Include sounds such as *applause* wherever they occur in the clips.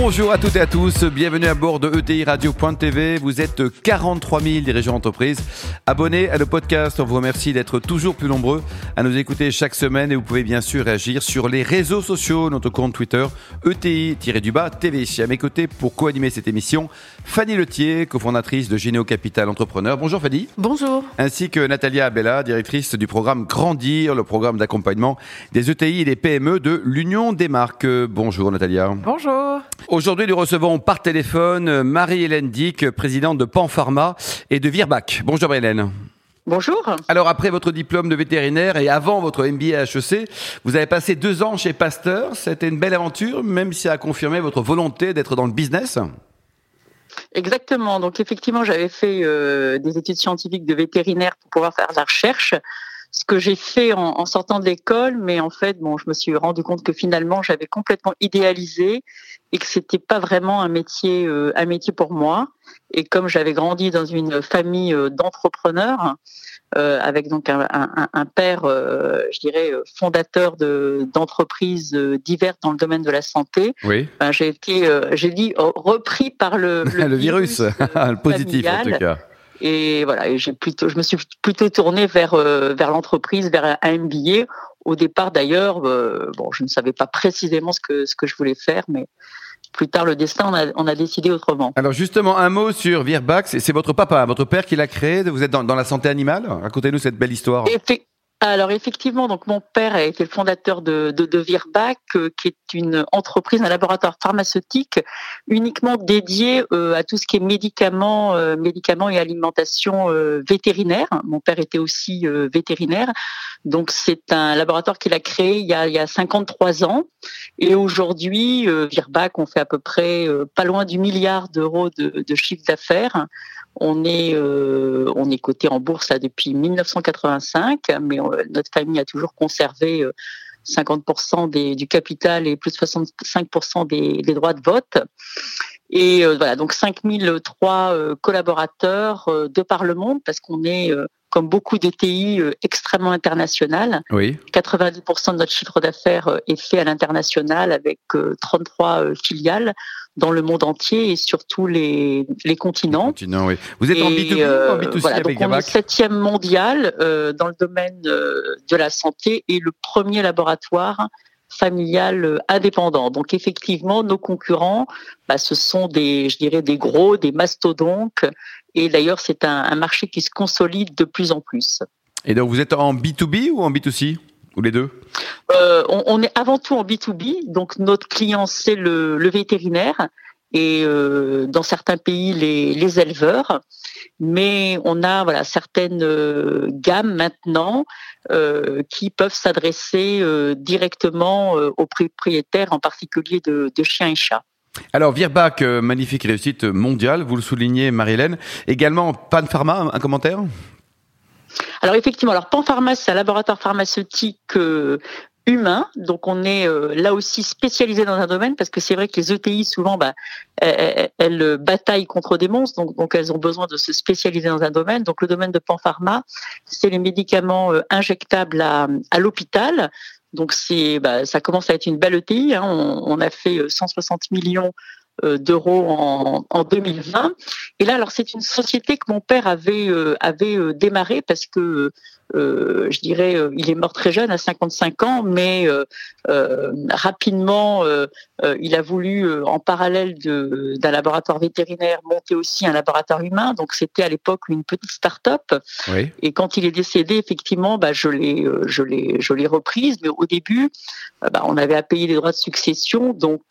Bonjour à toutes et à tous, bienvenue à bord de ETI Radio.tv. Vous êtes 43 000 dirigeants d'entreprise. Abonnez à le podcast, on vous remercie d'être toujours plus nombreux à nous écouter chaque semaine et vous pouvez bien sûr réagir sur les réseaux sociaux, notre compte Twitter ETI-du-bas TV. À mes côtés pour co-animer cette émission, Fanny Letier, cofondatrice de Généo Capital Entrepreneur. Bonjour Fanny. Bonjour. Ainsi que Natalia Abella, directrice du programme Grandir, le programme d'accompagnement des ETI et des PME de l'Union des marques. Bonjour Natalia. Bonjour. Aujourd'hui, nous recevons par téléphone Marie-Hélène Dick, présidente de Panpharma et de Virbac. Bonjour Marie-Hélène. Bonjour. Alors après votre diplôme de vétérinaire et avant votre MBA HEC, vous avez passé deux ans chez Pasteur. C'était une belle aventure, même si ça a confirmé votre volonté d'être dans le business. Exactement. Donc effectivement, j'avais fait euh, des études scientifiques de vétérinaire pour pouvoir faire de la recherche ce que j'ai fait en, sortant de l'école, mais en fait, bon, je me suis rendu compte que finalement, j'avais complètement idéalisé et que c'était pas vraiment un métier, euh, un métier pour moi. Et comme j'avais grandi dans une famille euh, d'entrepreneurs, euh, avec donc un, père, je dirais, fondateur de d'entreprises diverses dans le domaine de la santé. Oui. Ben, j'ai été, j'ai dit, repris par le *laughs* le, virus, *laughs* le positif en tout cas. Et voilà, j'ai plutôt, je me suis plutôt tournée vers euh, vers l'entreprise, vers un MBA. Au départ, d'ailleurs, euh, bon, je ne savais pas précisément ce que ce que je voulais faire, mais plus tard, le destin, on a, on a décidé autrement. Alors justement, un mot sur Virbac. C'est votre papa, votre père qui l'a créé. Vous êtes dans, dans la santé animale. Racontez-nous cette belle histoire. Alors effectivement, donc mon père a été le fondateur de, de, de Virbac, euh, qui est une entreprise, un laboratoire pharmaceutique uniquement dédié euh, à tout ce qui est médicaments, euh, médicaments et alimentation vétérinaire. Mon père était aussi vétérinaire, donc c'est un laboratoire qu'il a créé il y a, il y a 53 ans. Et aujourd'hui, Virbac, on fait à peu près pas loin du milliard d'euros de, de chiffre d'affaires. On est, euh, on est coté en bourse là, depuis 1985, mais euh, notre famille a toujours conservé 50% euh, du capital et plus de 65% des, des droits de vote. Et voilà, donc 5003 collaborateurs de par le monde, parce qu'on est, comme beaucoup d'ETI, extrêmement international. Oui. 90% de notre chiffre d'affaires est fait à l'international avec 33 filiales dans le monde entier et sur tous les, les continents. oui. Vous êtes en B2B ou en B2C euh, avec donc on est septième mondial euh, dans le domaine euh, de la santé et le premier laboratoire familial indépendant. Donc effectivement, nos concurrents, bah, ce sont des, je dirais, des gros, des mastodontes. Et d'ailleurs, c'est un, un marché qui se consolide de plus en plus. Et donc, vous êtes en B2B ou en B2C ou les deux? Euh, on, est avant tout en B2B, donc notre client c'est le, vétérinaire et euh, dans certains pays les, éleveurs, mais on a voilà certaines euh, gammes maintenant qui peuvent s'adresser directement aux propriétaires, en particulier de, chiens et chats. Alors Virbac, magnifique réussite mondiale, vous le soulignez Marie-Hélène. Également Pan Pharma, un commentaire? Alors effectivement, alors Panpharma, c'est un laboratoire pharmaceutique euh, humain. Donc on est euh, là aussi spécialisé dans un domaine parce que c'est vrai que les ETI souvent bah, elles, bataillent contre des monstres, donc, elles ont besoin de se spécialiser dans un domaine. Donc le domaine de Panpharma, c'est les médicaments euh, injectables à, l'hôpital. Donc c'est, bah, ça commence à être une belle ETI. Hein. On, a fait 160 millions euh, d'euros en, en, 2020. Et là, alors c'est une société que mon père avait euh, avait euh, démarré parce que euh, je dirais, euh, il est mort très jeune, à 55 ans, mais euh, rapidement, il a voulu, en parallèle d'un laboratoire vétérinaire, monter aussi un laboratoire humain. Donc c'était à l'époque une petite start-up. Oui. Et quand il est décédé, effectivement, bah, je l'ai, je l'ai, je l'ai reprise. Mais au début, bah, on avait à payer les droits de succession, donc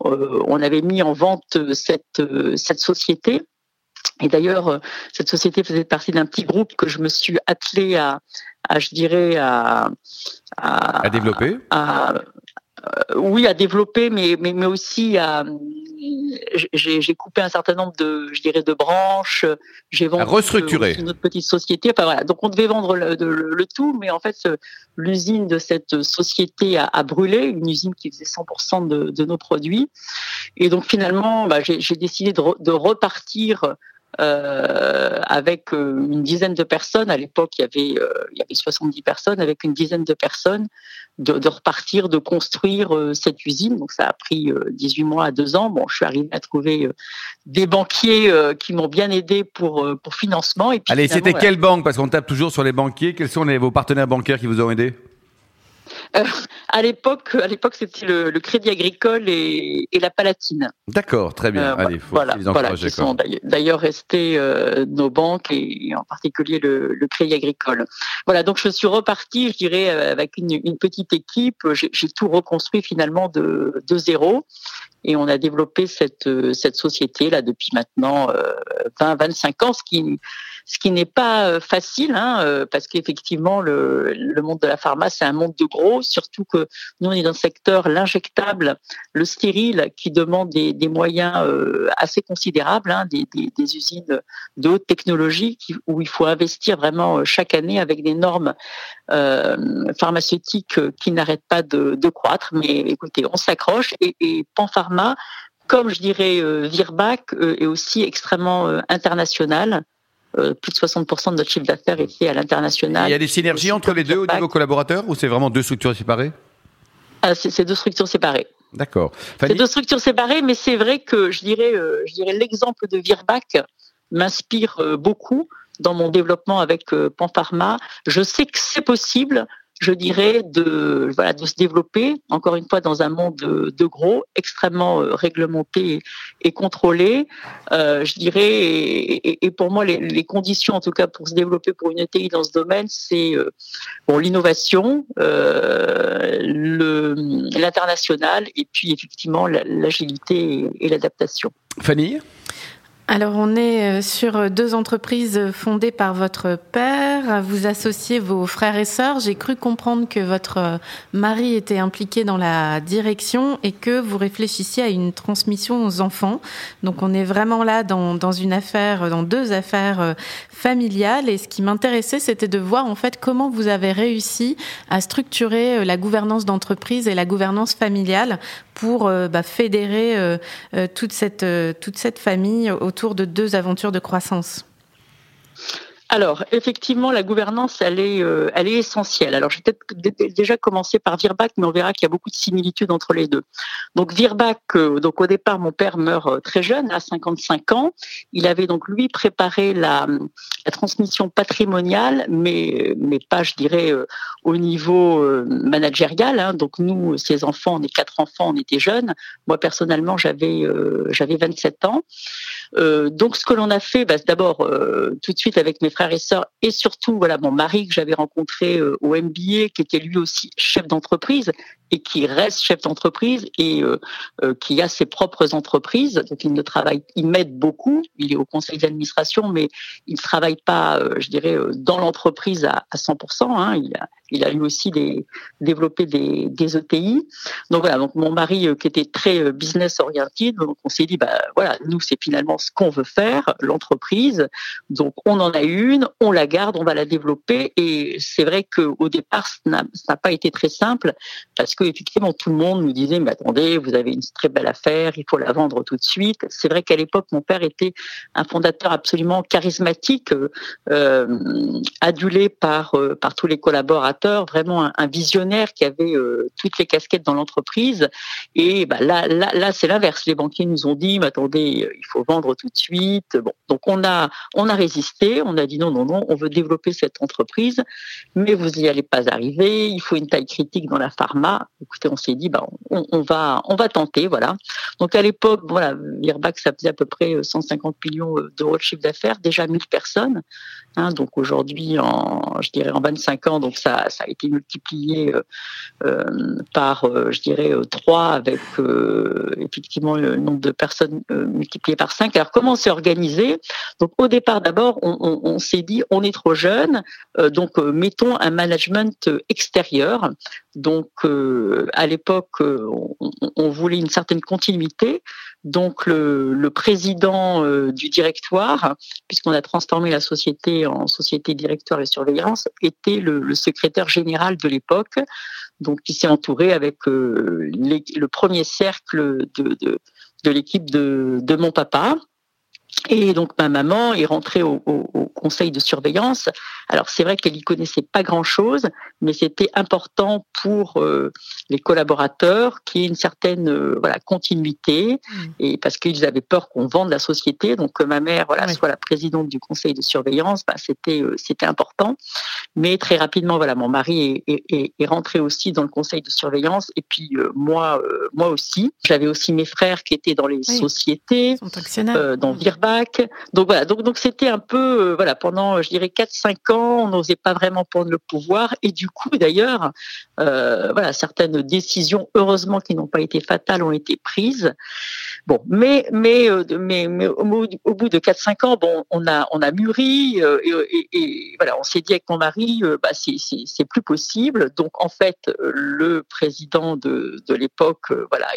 on avait mis en vente cette cette société. Et d'ailleurs, euh, cette société faisait partie d'un petit groupe que je me suis attelé à, à je dirais, à, à, développer. À, euh, oui, à développer, mais, mais, mais aussi à, j'ai coupé un certain nombre de, je dirais, de branches. J'ai vendu restructuré une autre petite société. Enfin voilà, donc on devait vendre le, tout, mais en fait, l'usine de cette société a, brûlé, une usine qui faisait 100% de, de, nos produits. Et donc finalement, bah, j'ai décidé de, de repartir euh, avec euh, une dizaine de personnes. À l'époque, il y avait euh, il y avait 70 personnes, avec une dizaine de personnes, de, de repartir, de construire euh, cette usine. Donc ça a pris 18 mois à deux ans. Bon, je suis arrivé à trouver des banquiers qui m'ont bien aidé pour pour financement. Et puis, Allez, c'était quelle banque? Parce qu'on tape toujours sur les banquiers. Quels sont les, vos partenaires bancaires qui vous ont aidé? Euh, à l'époque, à l'époque, c'était le, Crédit Agricole et, la Palatine. D'accord, très bien. Euh, Allez, faut voilà, voilà, qui sont d'ailleurs restés euh, nos banques et en particulier le, Crédit Agricole. Voilà, donc je suis reparti, je dirais, avec une, petite équipe. J'ai tout reconstruit finalement de, de zéro et on a développé cette cette société là depuis maintenant 20 25 ans ce qui n'est pas euh, facile, hein, euh, parce qu'effectivement, le, monde de la pharma, c'est un monde de gros, surtout que nous, on est dans le secteur l'injectable, le stérile, qui demande des, moyens euh, assez considérables, hein, des, usines de haute technologie où il faut investir vraiment chaque année avec des normes euh, pharmaceutiques qui n'arrêtent pas de, de, croître. Mais écoutez, on s'accroche et, et Panpharma, comme je dirais Virbac, est aussi extrêmement international. Euh, plus de 60% de notre chiffre d'affaires est fait à l'international. Il y a des synergies entre les deux au niveau collaborateurs ou c'est vraiment deux structures séparées? Ah, C'est deux structures séparées. D'accord. C'est deux structures séparées, mais c'est vrai que je dirais, euh, je dirais l'exemple de Virbac m'inspire euh, beaucoup dans mon développement avec Panpharma. Je sais que c'est possible je dirais, de, voilà, de se développer, encore une fois, dans un monde de, gros, extrêmement euh, réglementé et, contrôlé. Euh, je dirais, et, pour moi, les, conditions, en tout cas, pour se développer pour une ETI dans ce domaine, c'est euh, bon, l'innovation, l'international, et puis effectivement l'agilité et l'adaptation. Fanny? Alors on est euh, sur deux entreprises fondées par votre père. Vous associez vos frères et sœurs. J'ai cru comprendre que votre euh, mari était impliqué dans la direction et que vous réfléchissiez à une transmission aux enfants. Donc on est vraiment là dans, dans une affaire, dans deux affaires euh, familiales. Et ce qui m'intéressait, c'était de voir en fait comment vous avez réussi à structurer la gouvernance d'entreprise et la gouvernance familiale pour bah, fédérer toute cette toute cette famille autour de deux aventures de croissance alors, effectivement, la gouvernance, elle est, euh, elle est essentielle. Alors, je vais peut-être déjà commencer par Virbac, mais on verra qu'il y a beaucoup de similitudes entre les deux. Donc, Virbac, euh, donc au départ, mon père meurt euh, très jeune, à 55 ans. Il avait donc lui préparé la, la transmission patrimoniale, mais mais pas, je dirais, au niveau managérial. Hein. Donc, nous, ses enfants, on est quatre enfants, on était jeunes. Moi, personnellement, j'avais j'avais 27 ans. Donc, ce que l'on a fait, bah, d'abord, tout de suite avec mes frères et sœurs et surtout voilà mon mari que j'avais rencontré euh, au MBA qui était lui aussi chef d'entreprise et qui reste chef d'entreprise et euh, euh, qui a ses propres entreprises. Donc il ne travaille, il m'aide beaucoup. Il est au conseil d'administration, mais il ne travaille pas, je dirais, dans l'entreprise à, à 100%. Hein. Il a lui aussi développé des, des ETI. Donc voilà, donc mon mari qui était très business oriented, donc on s'est dit bah voilà, nous c'est finalement ce qu'on veut faire, l'entreprise. Donc on en a une, on la garde, on va la développer. Et c'est vrai qu'au départ, ça n'a pas été très simple parce que effectivement tout le monde nous disait mais attendez, vous avez une très belle affaire, il faut la vendre tout de suite. C'est vrai qu'à l'époque, mon père était un fondateur absolument charismatique, euh, adulé par euh, par tous les collaborateurs, vraiment un, visionnaire qui avait euh, toutes les casquettes dans l'entreprise. Et bah, là, là, là c'est l'inverse. Les banquiers nous ont dit mais attendez, il faut vendre tout de suite. Bon, donc on a on a résisté, on a dit non non non, on veut développer cette entreprise, mais vous n'y allez pas arriver. Il faut une taille critique dans la pharma. Écoutez, on s'est dit, bah, on, va, on va tenter, voilà. Donc à l'époque, voilà, Virbac, ça faisait à peu près 150 millions d'euros de chiffre d'affaires, déjà 1000 personnes. Hein, donc aujourd'hui, en, je dirais en 25 ans, donc ça, ça a été multiplié euh, euh par, euh, je dirais, 3 euh, avec effectivement le nombre de personnes multiplié par 5. Alors comment s'est organisé? Donc au départ d'abord, on, s'est dit on est trop jeune, donc mettons un management extérieur. Donc à l'époque, on, voulait une certaine continuité. Donc le, président du directoire, puisqu'on a transformé la société en société directoire et surveillance, était le, secrétaire général de l'époque, donc qui s'est entouré avec le premier cercle de, de l'équipe de, de mon papa. Et donc ma maman est rentrée au, conseil de surveillance. Alors c'est vrai qu'elle y connaissait pas grand-chose, mais c'était important pour euh, les collaborateurs qu'il y ait une certaine euh, voilà continuité mmh. et parce qu'ils avaient peur qu'on vende la société. Donc que ma mère voilà soit la présidente du conseil de surveillance, bah, c'était euh, c'était important. Mais très rapidement voilà mon mari est, est, est, rentré aussi dans le conseil de surveillance et puis moi moi aussi. J'avais aussi mes frères qui étaient dans les sociétés, dans mmh. Donc voilà donc donc c'était un peu voilà pendant, je dirais, 4-5 ans, on n'osait pas vraiment prendre le pouvoir. Et du coup, d'ailleurs, euh, voilà, certaines décisions, heureusement qui n'ont pas été fatales, ont été prises. Bon, mais mais euh, mais, au, bout de 4-5 ans, bon, on a on a mûri euh, et, voilà, on s'est dit avec mon mari, bah c'est plus possible. Donc en fait, le président de de l'époque, voilà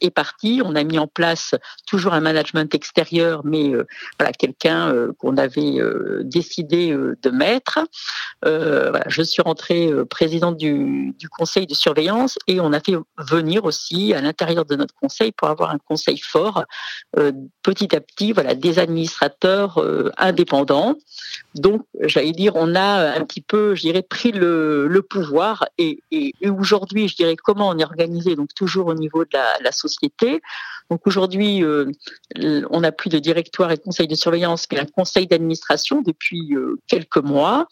est parti. On a mis en place toujours un management extérieur, mais euh, voilà quelqu'un euh, qu'on avait euh, décidé de mettre. je suis rentrée présidente du, conseil de surveillance et on a fait venir aussi à l'intérieur de notre conseil pour avoir un conseil fort. petit à petit, voilà, des administrateurs indépendants. Donc, j'allais dire, on a un petit peu, je dirais, pris le, pouvoir et, aujourd'hui, je dirais, comment on est organisé, donc toujours au niveau de la société Donc aujourd'hui, euh, on n'a plus de directoire et de conseil de surveillance, mais un conseil d'administration depuis euh, quelques mois.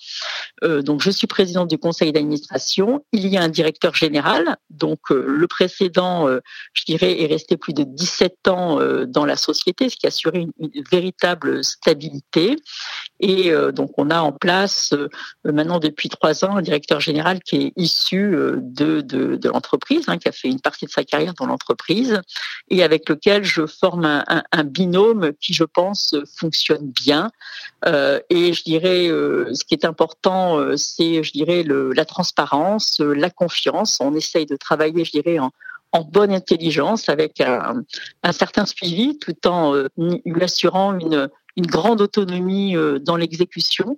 Euh, donc je suis présidente du conseil d'administration. Il y a un directeur général. Donc le précédent, je dirais, est resté plus de 17 ans dans la société, ce qui a assuré une, une véritable stabilité. Et donc on a en place maintenant depuis trois ans un directeur général qui est issu de, de, de l'entreprise, hein, qui a fait une partie de sa carrière dans l'entreprise et avec lequel je forme un, un, binôme qui, je pense, fonctionne bien. Euh, et je dirais, euh, ce qui est important, euh, c'est, je dirais, le, la transparence, la confiance. On essaye de travailler, je dirais, en, en bonne intelligence, avec un, un certain suivi, tout en lui assurant une, une grande autonomie dans l'exécution.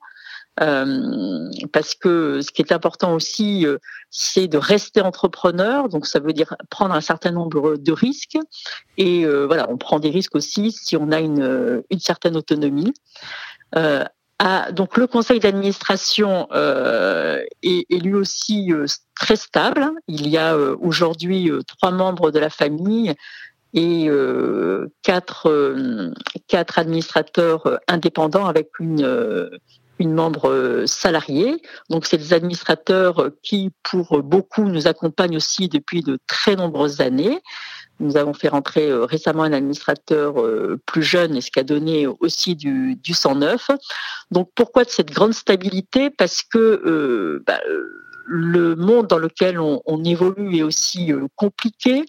Euh, parce que ce qui est important aussi, euh, c'est de rester entrepreneur. Donc ça veut dire prendre un certain nombre de risques. Et euh, voilà, on prend des risques aussi si on a une, une certaine autonomie. À, donc le conseil d'administration est, est, lui aussi très stable. Il y a aujourd'hui trois membres de la famille et quatre, quatre administrateurs indépendants avec une, une membre euh, salariée. Donc, c'est des administrateurs qui, pour beaucoup, nous accompagnent aussi depuis de très nombreuses années. Nous avons fait rentrer euh, récemment un administrateur euh, plus jeune, et ce qui a donné aussi du, du 109. Donc, pourquoi de cette grande stabilité? Parce que bah, le monde dans lequel on, évolue est aussi euh, compliqué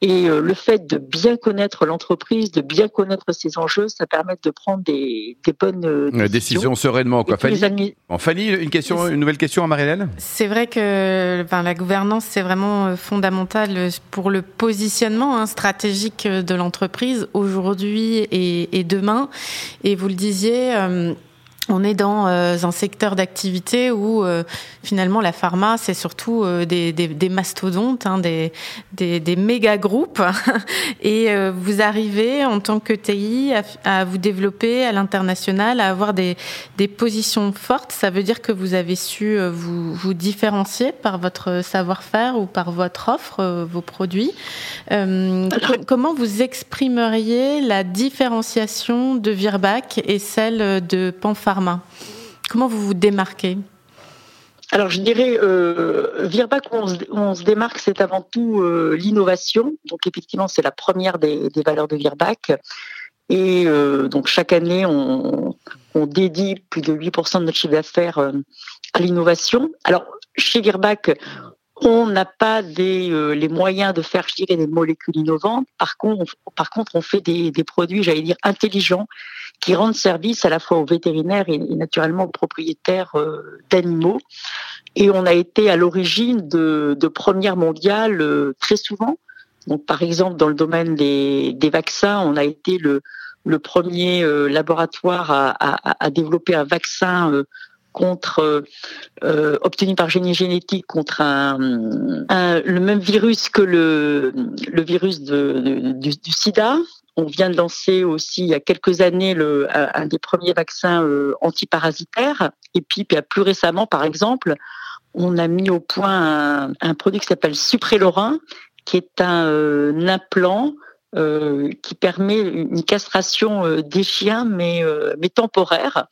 et euh, le fait de bien connaître l'entreprise, de bien connaître ses enjeux, ça permet de prendre des, bonnes euh, décisions. sereinement. Quoi. Fanny, Fanny, une question, une nouvelle question à Marie-Hélène? C'est vrai que la gouvernance c'est vraiment fondamental pour le positionnement hein, stratégique de l'entreprise aujourd'hui et, et, demain. Et vous le disiez on est dans euh, un secteur d'activité où euh, finalement la pharma c'est surtout euh, des, des, mastodontes, hein, des, des, des, méga groupes, *laughs* et vous arrivez en tant que TI à, vous développer à l'international, à avoir des, des positions fortes. Ça veut dire que vous avez su vous, vous différencier par votre savoir-faire ou par votre offre, vos produits. comment vous exprimeriez la différenciation de Virbac et celle de Panpharma? Comment vous vous démarquez? Alors je dirais, euh, Virbac, on se, on se démarque, c'est avant tout euh, l'innovation. Donc effectivement, c'est la première des, valeurs de Virbac. Et euh, donc chaque année, on, on, dédie plus de 8% de notre chiffre d'affaires à l'innovation. Alors chez Virbac, On n'a pas des, les moyens de faire, je des molécules innovantes. Par contre, on, par contre, on fait des, des produits, j'allais dire, intelligents, qui rendent service à la fois aux vétérinaires et, naturellement aux propriétaires d'animaux. Et on a été à l'origine de, de premières mondiales très souvent. Donc, par exemple, dans le domaine des, des vaccins, on a été le, le premier euh, laboratoire à, à, développer un vaccin euh, contre euh, obtenu par génie génétique contre un, le même virus que le, le virus du, SIDA. On vient de lancer aussi il y a quelques années le, un des premiers vaccins antiparasitaires. Et puis, plus récemment, par exemple, on a mis au point un, un produit qui s'appelle Suprelorin, qui est un implant euh, qui permet une castration euh, des chiens, mais, euh, mais temporaire.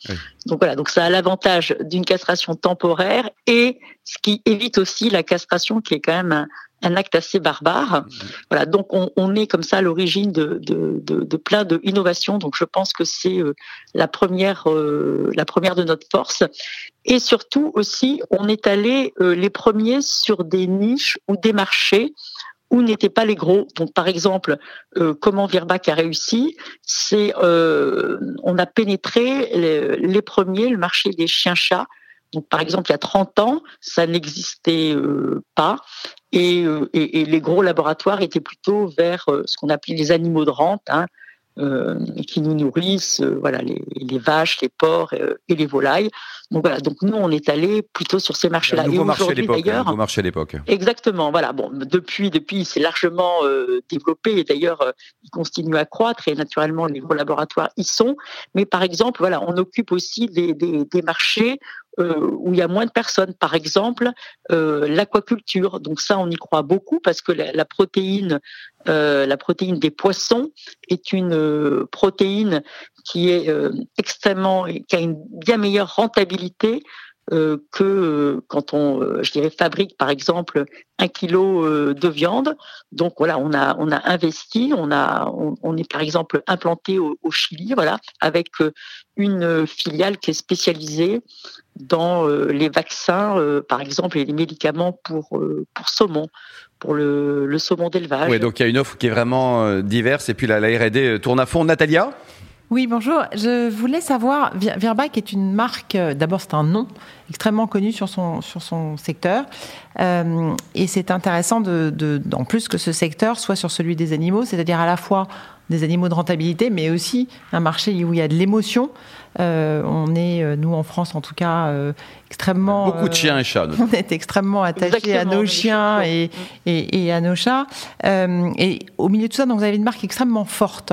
Donc voilà, donc ça a l'avantage d'une castration temporaire et ce qui évite aussi la castration qui est quand même un, acte assez barbare. Voilà, donc on, on, est comme ça à l'origine de, de, de, de, plein d'innovations. Donc je pense que c'est la première, la première de notre force. Et surtout aussi, on est allé les premiers sur des niches ou des marchés où n'étaient pas les gros. Donc, par exemple, euh, comment Virbac a réussi, c'est euh, on a pénétré les, premiers, le marché des chiens-chats. Donc, par exemple, il y a 30 ans, ça n'existait euh, pas. Et, et, les gros laboratoires étaient plutôt vers ce qu'on appelait les animaux de rente, hein, euh, qui nous nourrissent, euh, voilà, les, les, vaches, les porcs euh, et les volailles. Donc voilà, donc nous on est allé plutôt sur ces marchés-là. Et aujourd'hui d'ailleurs, nouveau marché à l'époque. Exactement, voilà. Bon, depuis, depuis, c'est largement développé et d'ailleurs, il continue à croître et naturellement les gros laboratoires y sont. Mais par exemple, voilà, on occupe aussi des, des, des marchés euh, où il y a moins de personnes. Par exemple, euh, l'aquaculture. Donc ça, on y croit beaucoup parce que la, protéine, euh, la protéine des poissons est une protéine qui est extrêmement, qui a une bien meilleure rentabilité euh, que euh, quand on, euh, je dirais, fabrique par exemple un kilo de viande. Donc voilà, on a on a investi, on a on, est par exemple implanté au, Chili, voilà, avec une filiale qui est spécialisée dans les vaccins, par exemple, et les médicaments pour pour saumon pour le, le saumon d'élevage. Oui, donc il y a une offre qui est vraiment diverse et puis la, la R&D tourne à fond. Natalia? Oui, bonjour. Je voulais savoir, Virbac est une marque, euh, d'abord c'est un nom extrêmement connu sur son, sur son secteur. Euh, et c'est intéressant, de, de, en plus que ce secteur soit sur celui des animaux, c'est-à-dire à la fois des animaux de rentabilité, mais aussi un marché où il y a de l'émotion. Euh, on est, nous en France en tout cas, extrêmement... Beaucoup de chiens et chats. *laughs* On est extrêmement attachés à nos chiens et, et, et, à nos chats. et au milieu de tout ça, donc, vous avez une marque extrêmement forte.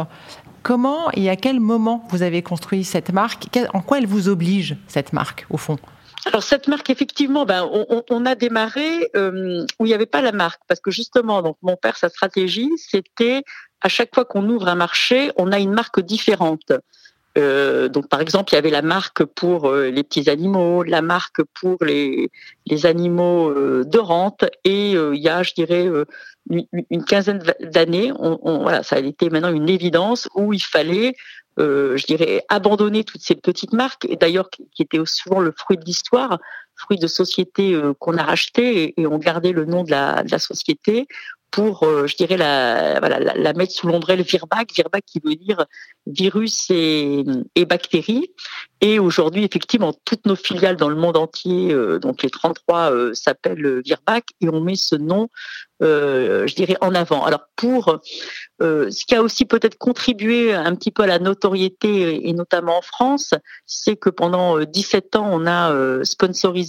Comment et à quel moment vous avez construit cette marque? En quoi elle vous oblige, cette marque, au fond? Alors cette marque, effectivement, ben, on, a démarré euh, où il n'y avait pas la marque, parce que justement, donc mon père, sa stratégie, c'était à chaque fois qu'on ouvre un marché, on a une marque différente. Euh, donc, par exemple, il y avait la marque pour euh, les petits animaux, la marque pour les, les animaux de rente, et il y a, je dirais, une, quinzaine d'années, on, voilà, ça a été maintenant une évidence où il fallait, je dirais, abandonner toutes ces petites marques, et d'ailleurs qui, étaient souvent le fruit de l'histoire, fruit de sociétés qu'on a rachetées et, on gardait le nom de la, société pour, euh, je dirais, la, voilà, la, mettre sous l'ombrelle Virbac, Virbac qui veut dire virus et, bactéries. Et aujourd'hui, effectivement, toutes nos filiales dans le monde entier, euh, donc les 33 euh, s'appellent Virbac et on met ce nom, je dirais, en avant. Alors pour euh, ce qui a aussi peut-être contribué un petit peu à la notoriété, et notamment en France, c'est que pendant 17 euh, ans, on a euh,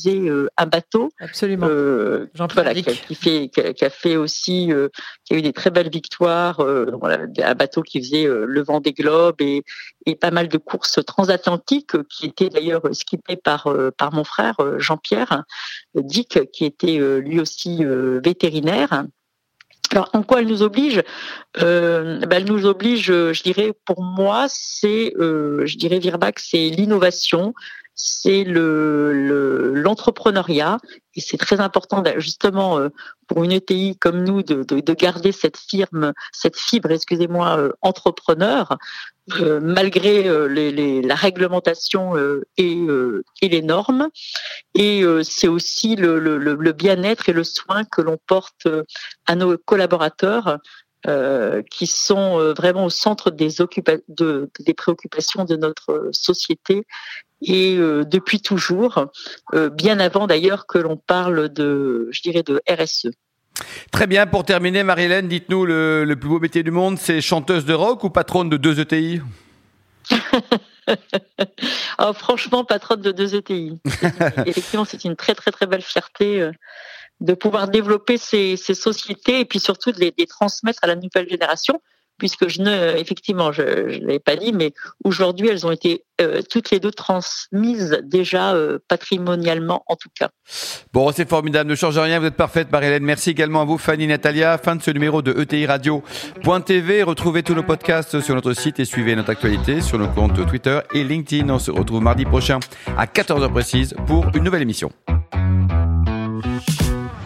sponsorisé un bateau. Absolument. voilà, qui, fait, qui, a, fait aussi, qui a eu des très belles victoires. un bateau qui faisait le vent des globes et, et pas mal de courses transatlantiques, qui étaient d'ailleurs skippées par par mon frère Jean-Pierre Dick, qui était lui aussi vétérinaire. Alors, en quoi elle nous oblige? Euh, ben, Elle nous oblige, je dirais, pour moi, c'est, euh, je dirais, Virbac, c'est l'innovation, c'est le l'entrepreneuriat et c'est très important justement euh, pour une ETI comme nous de, de, de garder cette firme, cette fibre, excusez-moi, euh, entrepreneur euh, malgré les, les, la réglementation et, et, les normes. Et c'est aussi le, le, le bien-être et le soin que l'on porte à nos collaborateurs euh, qui sont vraiment au centre des, de, des préoccupations de notre société et euh, depuis toujours, bien avant d'ailleurs que l'on parle de, je dirais, de RSE. Très bien, pour terminer, Marie-Hélène, dites-nous le, le, plus beau métier du monde, c'est chanteuse de rock ou patronne de deux ETI *laughs* oh, Franchement, patronne de deux ETI. Effectivement, c'est une très très très belle fierté de pouvoir développer ces, ces, sociétés et puis surtout de les, les, transmettre à la nouvelle génération puisque je ne, effectivement, je ne l'ai pas dit, mais aujourd'hui, elles ont été euh, toutes les deux transmises déjà euh, patrimonialement, en tout cas. Bon, c'est formidable, ne change rien, vous êtes parfaite, Marie-Hélène. Merci également à vous, Fanny Natalia. Fin de ce numéro de ETI Radio.tv. Retrouvez tous nos podcasts sur notre site et suivez notre actualité sur nos comptes Twitter et LinkedIn. On se retrouve mardi prochain à 14h précise pour une nouvelle émission.